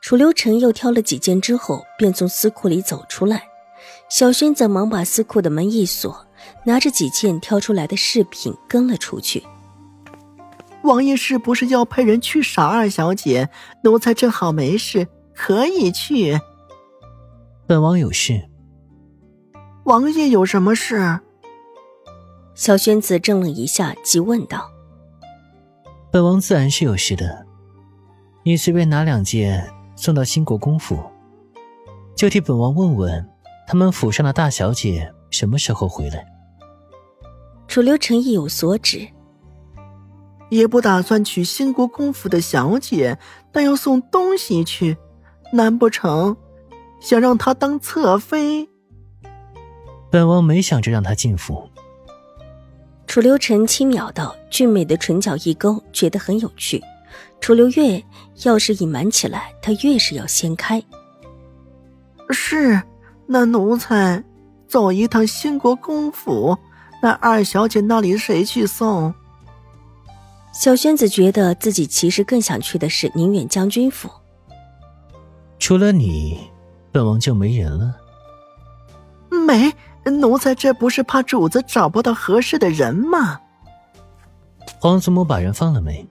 楚留臣又挑了几件之后，便从私库里走出来。小轩则忙把私库的门一锁，拿着几件挑出来的饰品跟了出去。王爷是不是要派人去赏二小姐？奴才正好没事，可以去。本王有事。王爷有什么事？小轩子怔了一下，急问道：“本王自然是有事的，你随便拿两件。”送到兴国公府，就替本王问问，他们府上的大小姐什么时候回来？楚留臣意有所指，也不打算娶兴国公府的小姐，但要送东西去，难不成想让她当侧妃？本王没想着让她进府。楚留臣轻描道，俊美的唇角一勾，觉得很有趣。楚留月要是隐瞒起来，他越是要掀开。是，那奴才走一趟兴国公府，那二小姐那里谁去送？小轩子觉得自己其实更想去的是宁远将军府。除了你，本王就没人了。没，奴才这不是怕主子找不到合适的人吗？皇祖母把人放了没？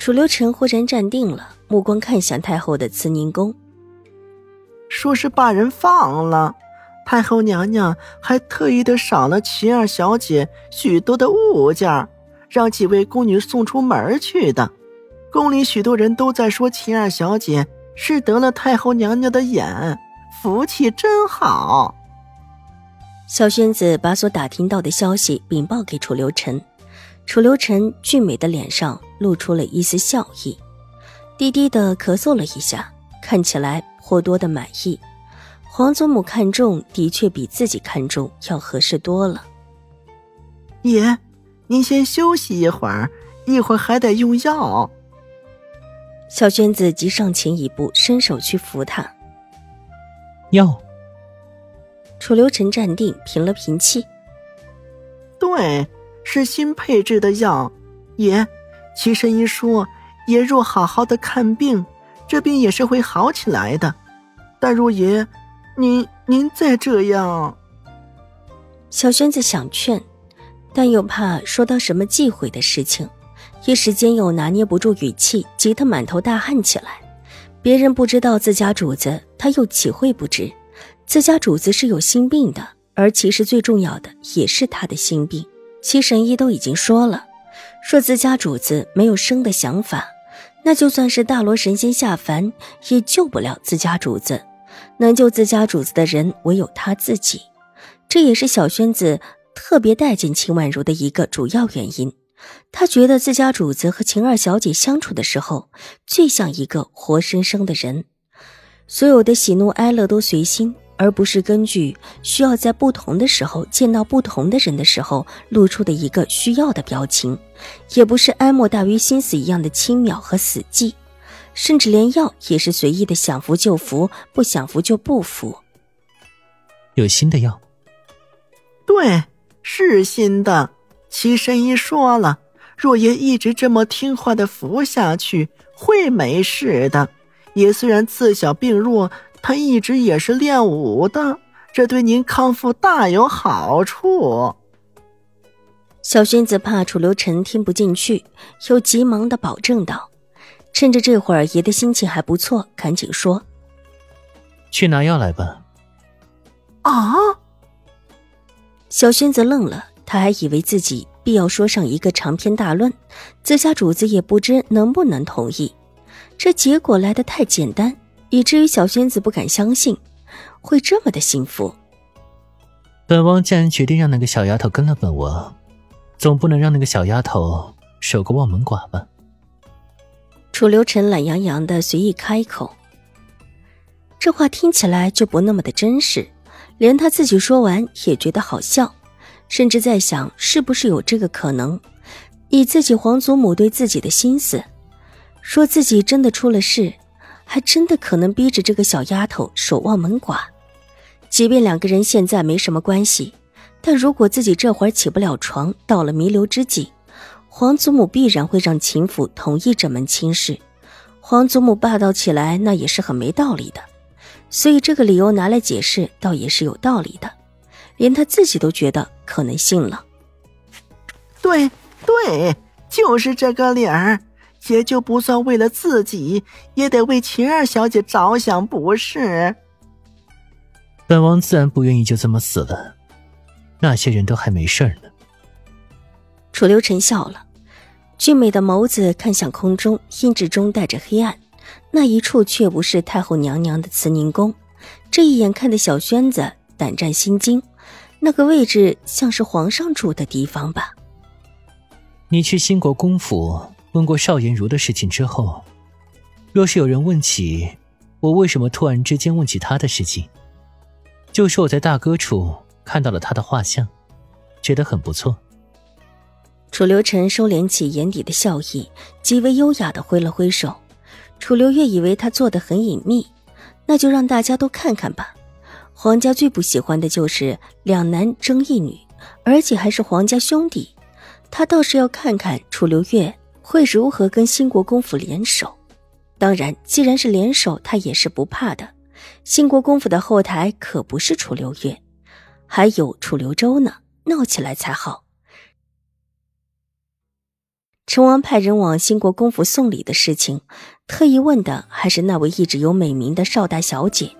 楚留臣忽然站定了，目光看向太后的慈宁宫，说是把人放了。太后娘娘还特意的赏了秦二小姐许多的物件，让几位宫女送出门去的。宫里许多人都在说秦二小姐是得了太后娘娘的眼，福气真好。小宣子把所打听到的消息禀报给楚留臣。楚留臣俊美的脸上露出了一丝笑意，低低的咳嗽了一下，看起来颇多的满意。皇祖母看中的确比自己看中要合适多了。爷，您先休息一会儿，一会儿还得用药。小娟子急上前一步，伸手去扶他。药。楚留臣站定，平了平气。对。是新配制的药，爷，齐神医说，爷若好好的看病，这病也是会好起来的。但若爷，您您再这样，小轩子想劝，但又怕说到什么忌讳的事情，一时间又拿捏不住语气，急得满头大汗起来。别人不知道自家主子，他又岂会不知？自家主子是有心病的，而其实最重要的也是他的心病。七神医都已经说了，说自家主子没有生的想法，那就算是大罗神仙下凡也救不了自家主子。能救自家主子的人唯有他自己，这也是小轩子特别待见秦婉如的一个主要原因。他觉得自家主子和秦二小姐相处的时候，最像一个活生生的人，所有的喜怒哀乐都随心。而不是根据需要在不同的时候见到不同的人的时候露出的一个需要的表情，也不是哀莫大于心死一样的轻描和死寂，甚至连药也是随意的想服就服，不想服就不服。有新的药？对，是新的。齐神医说了，若爷一直这么听话的服下去，会没事的。爷虽然自小病弱。他一直也是练武的，这对您康复大有好处。小轩子怕楚留臣听不进去，又急忙的保证道：“趁着这会儿爷的心情还不错，赶紧说，去拿药来吧。”啊！小轩子愣了，他还以为自己必要说上一个长篇大论，自家主子也不知能不能同意，这结果来的太简单。以至于小仙子不敢相信，会这么的幸福。本王既然决定让那个小丫头跟了本王，总不能让那个小丫头守个望门寡吧？楚留臣懒洋洋的随意开口。这话听起来就不那么的真实，连他自己说完也觉得好笑，甚至在想是不是有这个可能。以自己皇祖母对自己的心思，说自己真的出了事，还真的可能逼着这个小丫头守望门寡。即便两个人现在没什么关系，但如果自己这会儿起不了床，到了弥留之际，皇祖母必然会让秦府同意这门亲事。皇祖母霸道起来，那也是很没道理的。所以这个理由拿来解释，倒也是有道理的，连他自己都觉得可能信了。对。对，就是这个理儿，也就不算为了自己，也得为秦二小姐着想，不是？本王自然不愿意就这么死了，那些人都还没事呢。楚留臣笑了，俊美的眸子看向空中，阴鸷中带着黑暗，那一处却不是太后娘娘的慈宁宫，这一眼看的小轩子胆战心惊，那个位置像是皇上住的地方吧？你去兴国公府问过邵颜如的事情之后，若是有人问起我为什么突然之间问起他的事情，就说我在大哥处看到了他的画像，觉得很不错。楚留臣收敛起眼底的笑意，极为优雅的挥了挥手。楚留月以为他做的很隐秘，那就让大家都看看吧。皇家最不喜欢的就是两男争一女，而且还是皇家兄弟。他倒是要看看楚留月会如何跟兴国公府联手。当然，既然是联手，他也是不怕的。兴国公府的后台可不是楚留月，还有楚留周呢，闹起来才好。陈王派人往兴国公府送礼的事情，特意问的还是那位一直有美名的邵大小姐。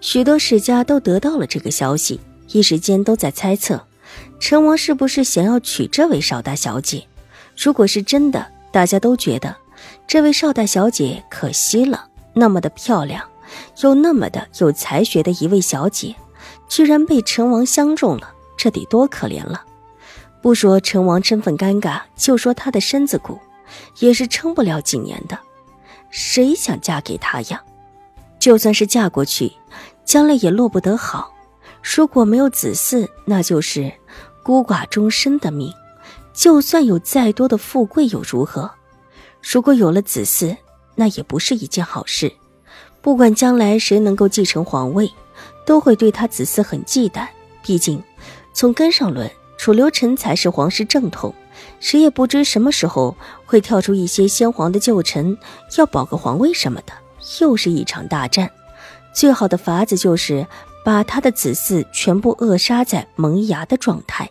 许多世家都得到了这个消息，一时间都在猜测。陈王是不是想要娶这位邵大小姐？如果是真的，大家都觉得这位邵大小姐可惜了。那么的漂亮，又那么的有才学的一位小姐，居然被陈王相中了，这得多可怜了！不说陈王身份尴尬，就说他的身子骨，也是撑不了几年的。谁想嫁给他呀？就算是嫁过去，将来也落不得好。如果没有子嗣，那就是孤寡终身的命。就算有再多的富贵又如何？如果有了子嗣，那也不是一件好事。不管将来谁能够继承皇位，都会对他子嗣很忌惮。毕竟，从根上论，楚留臣才是皇室正统。谁也不知什么时候会跳出一些先皇的旧臣，要保个皇位什么的，又是一场大战。最好的法子就是。把他的子嗣全部扼杀在萌芽的状态。